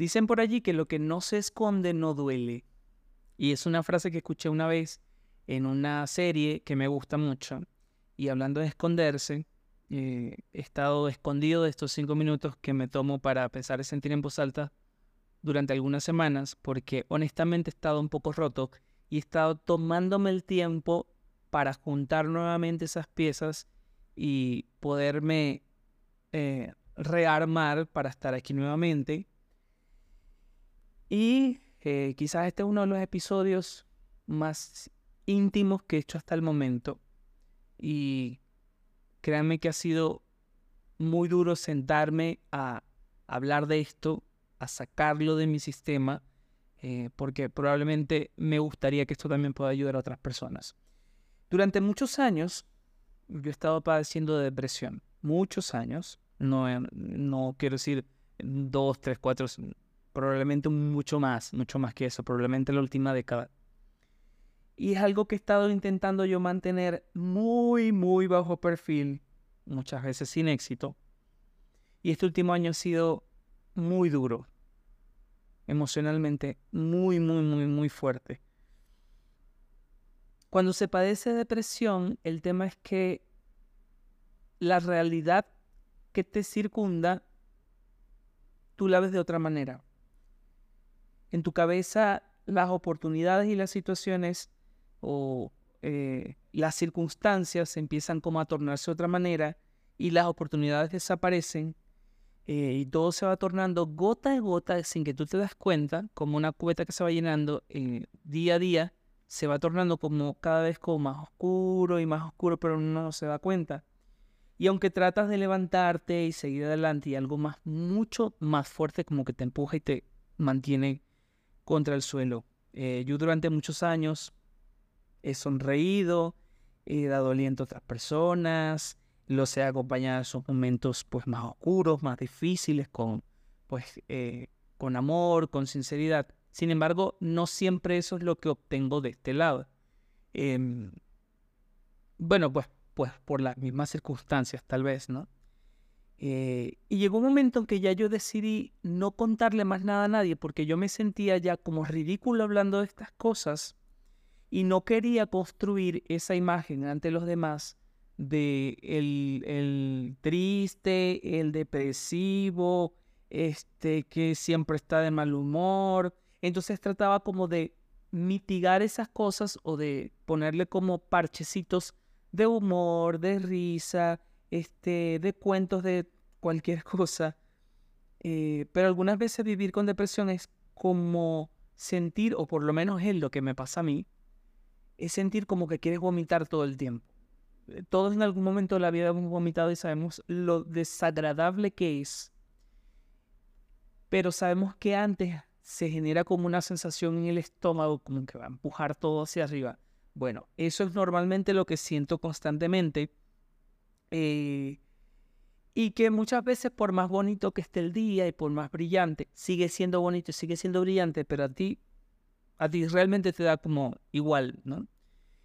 Dicen por allí que lo que no se esconde no duele. Y es una frase que escuché una vez en una serie que me gusta mucho. Y hablando de esconderse, eh, he estado escondido de estos cinco minutos que me tomo para pensar y sentir en voz alta durante algunas semanas, porque honestamente he estado un poco roto y he estado tomándome el tiempo para juntar nuevamente esas piezas y poderme eh, rearmar para estar aquí nuevamente. Y eh, quizás este es uno de los episodios más íntimos que he hecho hasta el momento. Y créanme que ha sido muy duro sentarme a hablar de esto, a sacarlo de mi sistema, eh, porque probablemente me gustaría que esto también pueda ayudar a otras personas. Durante muchos años, yo he estado padeciendo de depresión, muchos años, no, no quiero decir dos, tres, cuatro, probablemente mucho más, mucho más que eso, probablemente la última década. Y es algo que he estado intentando yo mantener muy, muy bajo perfil, muchas veces sin éxito. Y este último año ha sido muy duro, emocionalmente, muy, muy, muy, muy fuerte. Cuando se padece depresión, el tema es que la realidad que te circunda, tú la ves de otra manera. En tu cabeza, las oportunidades y las situaciones o eh, las circunstancias empiezan como a tornarse de otra manera y las oportunidades desaparecen eh, y todo se va tornando gota a gota sin que tú te das cuenta, como una cubeta que se va llenando eh, día a día, se va tornando como cada vez como más oscuro y más oscuro, pero no se da cuenta. Y aunque tratas de levantarte y seguir adelante y algo más, mucho más fuerte como que te empuja y te mantiene contra el suelo. yo durante muchos años he sonreído, he dado aliento a otras personas, los he acompañado en esos momentos pues más oscuros, más difíciles, con pues eh, con amor, con sinceridad. Sin embargo, no siempre eso es lo que obtengo de este lado. Em, bueno, pues, pues por las mismas circunstancias, tal vez, ¿no? Eh, y llegó un momento en que ya yo decidí no contarle más nada a nadie porque yo me sentía ya como ridículo hablando de estas cosas y no quería construir esa imagen ante los demás de el, triste, el depresivo, este que siempre está de mal humor. Entonces trataba como de mitigar esas cosas o de ponerle como parchecitos de humor, de risa, este, de cuentos de cualquier cosa. Eh, pero algunas veces vivir con depresión es como sentir, o por lo menos es lo que me pasa a mí, es sentir como que quieres vomitar todo el tiempo. Eh, todos en algún momento de la vida hemos vomitado y sabemos lo desagradable que es. Pero sabemos que antes se genera como una sensación en el estómago, como que va a empujar todo hacia arriba. Bueno, eso es normalmente lo que siento constantemente. Eh, y que muchas veces por más bonito que esté el día y por más brillante, sigue siendo bonito, sigue siendo brillante, pero a ti a ti realmente te da como igual, ¿no?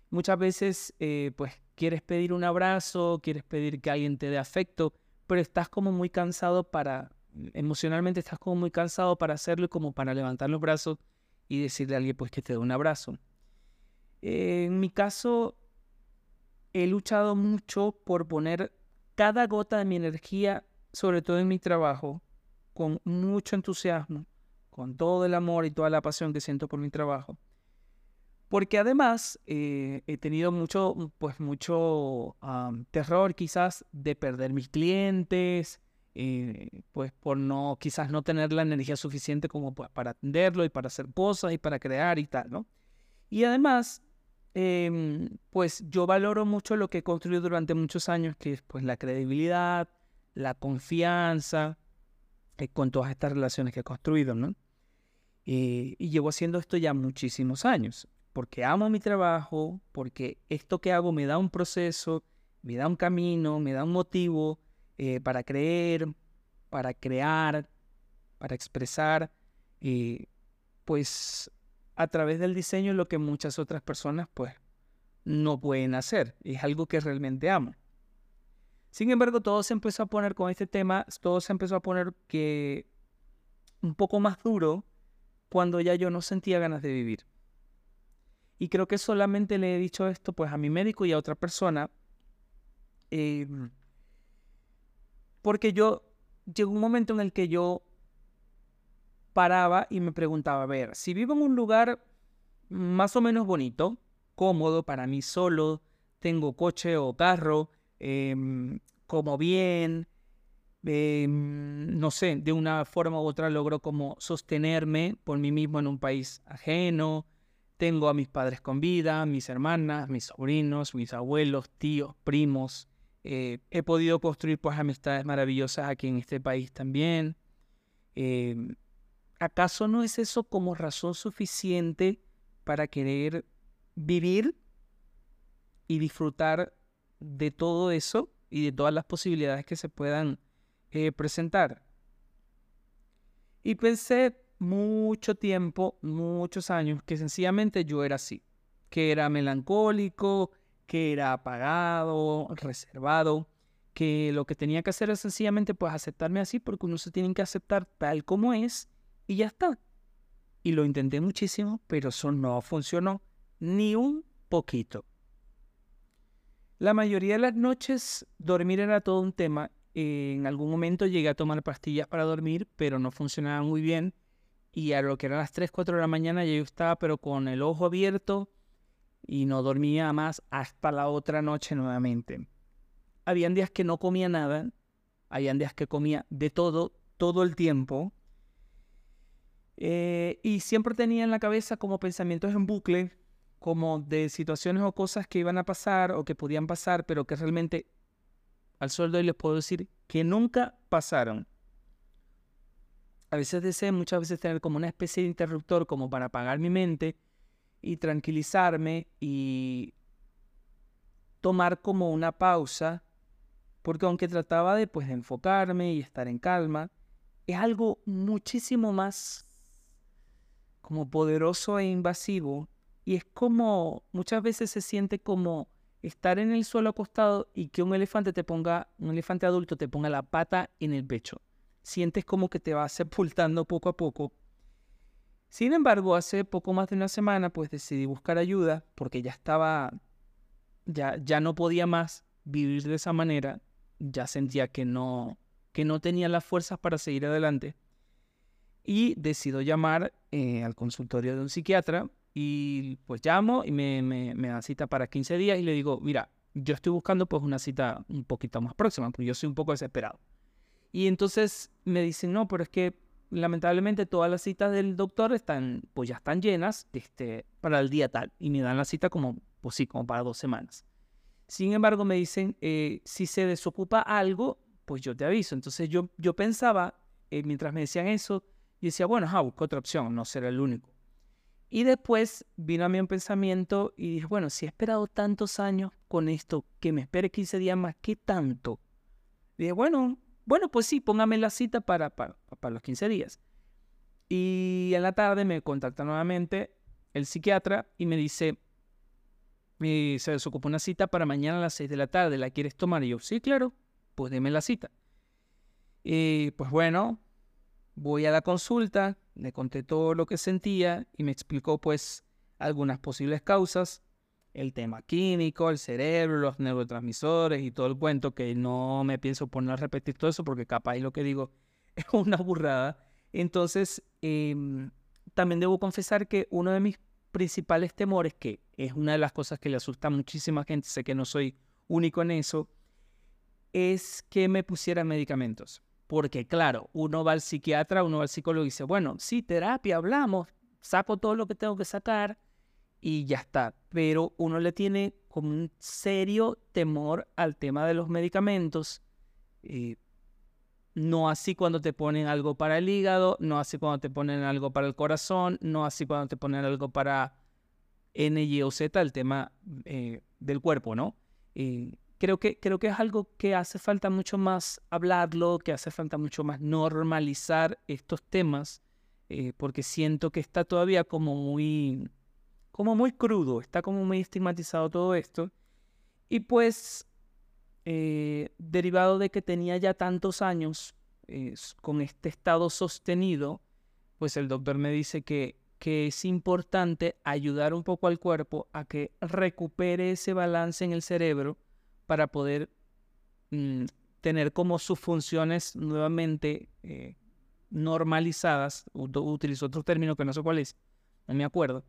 Muchas veces, eh, pues, quieres pedir un abrazo, quieres pedir que alguien te dé afecto, pero estás como muy cansado para, emocionalmente estás como muy cansado para hacerlo y como para levantar los brazos y decirle a alguien, pues, que te dé un abrazo. en mi caso, he luchado mucho por poner cada gota de mi energía, sobre todo en mi trabajo, con mucho entusiasmo con todo el amor y toda la pasión que siento por mi trabajo. Porque además eh, he tenido mucho, pues mucho terror quizás de perder mis clientes, eh, pues por no, quizás no tener la energía suficiente como para atenderlo y para hacer cosas y para crear y tal, ¿no? Y además, em, pues yo valoro mucho lo que he construido durante muchos años, que es pues la credibilidad, la confianza, eh, con todas estas relaciones que he construido, ¿no? Eh, y llevo haciendo esto ya muchísimos años, porque amo mi trabajo, porque esto que hago me da un proceso, me da un camino, me da un motivo eh, para creer, para crear, para expresar, eh, pues a través del diseño lo que muchas otras personas pues no pueden hacer. Es algo que realmente amo. Sin embargo, todo se empezó a poner con este tema, todo se empezó a poner que un poco más duro cuando ya yo no sentía ganas de vivir. Y creo que solamente le he dicho esto pues a mi médico y a otra persona. Em, porque yo llegó un momento en el que yo paraba y me preguntaba, a ver, si vivo en un lugar más o menos bonito, cómodo para mí solo, tengo coche o carro, em, como bien, em, no sé, de una forma u otra logro como sostenerme por mí mismo en un país ajeno, tengo a mis padres con vida, mis hermanas, mis sobrinos, mis abuelos, tíos, primos. Eh, he podido construir pues amistades maravillosas aquí en este país también. Em, ¿Acaso no es eso como razón suficiente para querer vivir y disfrutar de todo eso y de todas las posibilidades que se puedan eh, presentar? Y pensé, mucho tiempo, muchos años, que sencillamente yo era así, que era melancólico, que era apagado, reservado, que lo que tenía que hacer es sencillamente pues aceptarme así porque uno se tiene que aceptar tal como es y ya está. Y lo intenté muchísimo, pero eso no funcionó ni un poquito. La mayoría de las noches dormir era todo un tema. En algún momento llegué a tomar pastillas para dormir, pero no funcionaba muy bien y a lo que eran las 3, 4 de la mañana ya yo estaba pero con el ojo abierto y no dormía más hasta la otra noche nuevamente. Habían días que no comía nada, habían días que comía de todo, todo el tiempo. Eh, y siempre tenía en la cabeza como pensamientos en bucle, como de situaciones o cosas que iban a pasar o que podían pasar, pero que realmente al sol de les puedo decir que nunca pasaron. A veces deseo muchas veces tener como una especie de interruptor como para apagar mi mente y tranquilizarme y tomar como una pausa, porque aunque trataba de pues de enfocarme y estar en calma, es algo muchísimo más como poderoso e invasivo y es como muchas veces se siente como estar en el suelo acostado y que un elefante te ponga, un elefante adulto te ponga la pata en el pecho sientes como que te vas sepultando poco a poco. Sin embargo, hace poco más de una semana, pues decidí buscar ayuda porque ya estaba, ya, ya no podía más vivir de esa manera, ya sentía que no, que no tenía las fuerzas para seguir adelante. Y decido llamar eh, al consultorio de un psiquiatra y pues llamo y me, me, me da cita para 15 días y le digo, mira, yo estoy buscando pues una cita un poquito más próxima, porque yo soy un poco desesperado. Y entonces me dicen, no, pero es que lamentablemente todas las citas del doctor están, pues ya están llenas este, para el día tal. Y me dan la cita como, pues sí, como para dos semanas. Sin embargo, me dicen, eh, si se desocupa algo, pues yo te aviso. Entonces yo, yo pensaba, eh, mientras me decían eso, y decía, bueno, ja, busco otra opción, no será el único. Y después vino a mí un pensamiento y dije, bueno, si he esperado tantos años con esto, que me espere 15 días más, ¿qué tanto? dije, bueno, bueno, pues sí, póngame la cita para, para, los 15 días. Y en la tarde me contacta nuevamente el psiquiatra y me dice, se desocupa una cita para mañana a las 6 de la tarde, ¿la quieres tomar? Y yo, sí, claro, pues deme la cita. Y pues bueno, voy a la consulta, le conté todo lo que sentía y me explicó pues algunas posibles causas el tema químico, el cerebro, los neurotransmisores y todo el cuento, que no me pienso poner a repetir todo eso porque capaz lo que digo es una burrada. Entonces, em, también debo confesar que uno de mis principales temores, que es una de las cosas que le asusta a muchísima gente, sé que no soy único en eso, es que me pusieran medicamentos. Porque claro, uno va al psiquiatra, uno va al psicólogo y dice, bueno, sí, terapia, hablamos, saco todo lo que tengo que sacar, y ya está. Pero uno le tiene como un serio temor al tema de los medicamentos. Eh, no así cuando te ponen algo para el hígado, no así cuando te ponen algo para el corazón, no así cuando te ponen algo para N, Y o Z, el tema eh, del cuerpo, ¿no? Creo, que, creo que es algo que hace falta mucho más hablarlo, que hace falta mucho más normalizar estos temas, eh, porque siento que está todavía como muy como muy crudo, está como muy estigmatizado todo esto. Y pues, eh, derivado de que tenía ya tantos años con este estado sostenido, pues el doctor me dice que, que es importante ayudar un poco al cuerpo a que recupere ese balance en el cerebro para poder mm, tener como sus funciones nuevamente eh, normalizadas. Utilizo otro término que no sé cuál es, no me acuerdo.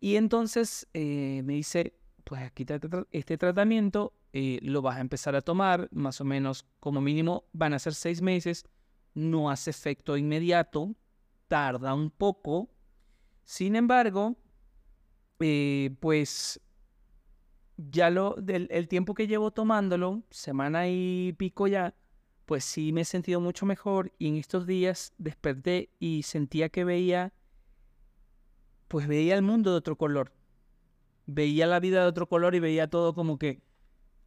Y entonces eh, me dice, pues aquí este tratamiento, eh, lo vas a empezar a tomar, más o menos como mínimo van a ser seis meses, no hace efecto inmediato, tarda un poco. Sin embargo, eh, pues ya lo del el tiempo que llevo tomándolo, semana y pico ya, pues sí me he sentido mucho mejor y en estos días desperté y sentía que veía, pues veía el mundo de otro color, veía la vida de otro color y veía todo como que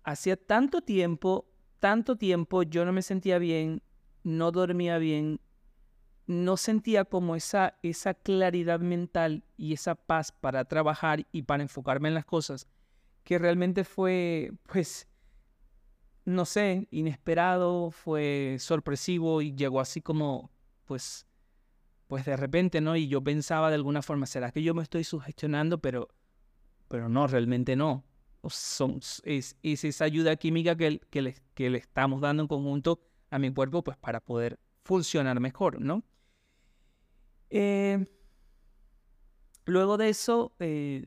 hacía tanto tiempo, tanto tiempo yo no me sentía bien, no dormía bien, no sentía como esa, esa claridad mental y esa paz para trabajar y para enfocarme en las cosas, que realmente fue, pues, no sé, inesperado, fue sorpresivo y llegó así como, pues, pues de repente, ¿no? Y yo pensaba de alguna forma, ¿será que yo me estoy sugestionando? Pero, pero no, realmente no. Son, es, es esa ayuda química que, que, le, que le estamos dando en conjunto a mi cuerpo, pues para poder funcionar mejor, ¿no? Eh, luego de eso, eh,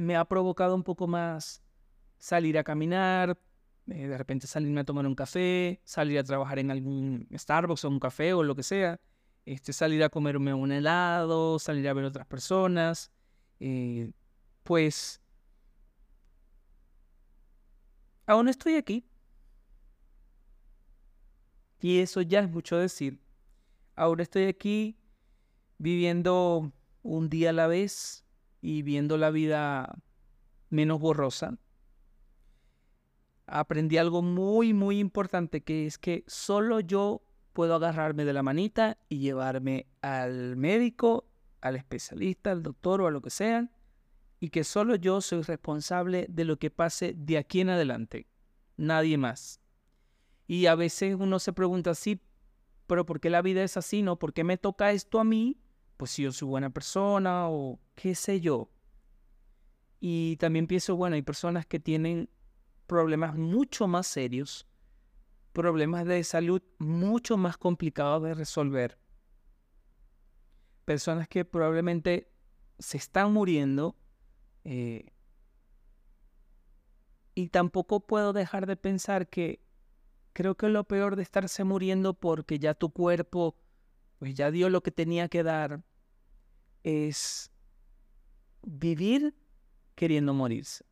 me ha provocado un poco más salir a caminar, eh, de repente salirme a tomar un café, salir a trabajar en algún Starbucks o un café o lo que sea, este, salir a comerme un helado, salir a ver otras personas, pues aún estoy aquí. Y eso ya es mucho decir. Ahora estoy aquí viviendo un día a la vez y viendo la vida menos borrosa, aprendí algo muy, muy importante, que es que solo yo puedo agarrarme de la manita y llevarme al médico, al especialista, al doctor o a lo que sea, y que solo yo soy responsable de lo que pase de aquí en adelante, nadie más. Y a veces uno se pregunta, sí, pero ¿por qué la vida es así? ¿No? ¿Por qué me toca esto a mí? Pues si yo soy buena persona o qué sé yo. Y también pienso, bueno, hay personas que tienen problemas mucho más serios, problemas de salud mucho más complicados de resolver. Personas que probablemente se están muriendo. Eh, y tampoco puedo dejar de pensar que creo que lo peor de estarse muriendo porque ya tu cuerpo pues ya dio lo que tenía que dar es vivir queriendo morirse.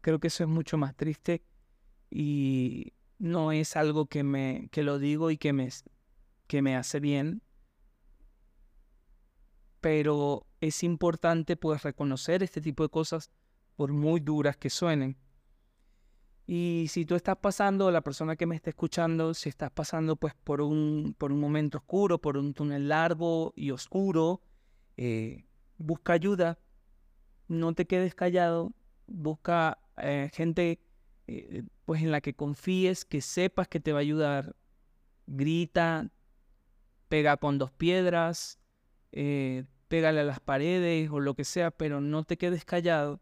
Creo que eso es mucho más triste y no es algo que me que lo digo y que me que me hace bien. Pero es importante pues reconocer este tipo de cosas por muy duras que suenen. Y si tú estás pasando, la persona que me está escuchando, si estás pasando pues por un, por un momento oscuro, por un túnel largo y oscuro, eh, busca ayuda, no te quedes callado, busca eh, gente eh, pues en la que confíes, que sepas que te va a ayudar, grita, pega con dos piedras, pégale a las paredes o lo que sea, pero no te quedes callado,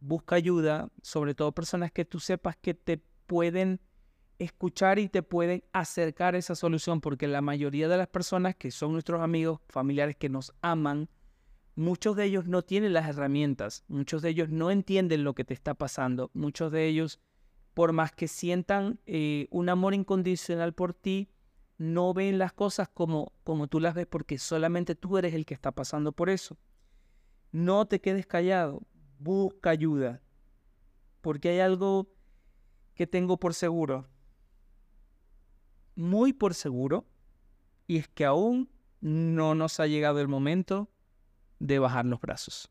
busca ayuda, sobre todo personas que tú sepas que te pueden escuchar y te pueden acercar esa solución, porque la mayoría de las personas que son nuestros amigos, familiares que nos aman, muchos de ellos no tienen las herramientas, muchos de ellos no entienden lo que te está pasando, muchos de ellos, por más que sientan eh, un amor incondicional por ti, no ven las cosas como, como tú las ves porque solamente tú eres el que está pasando por eso. No te quedes callado, busca ayuda, porque hay algo que tengo por seguro muy por seguro y es que aún no nos ha llegado el momento de bajar los brazos.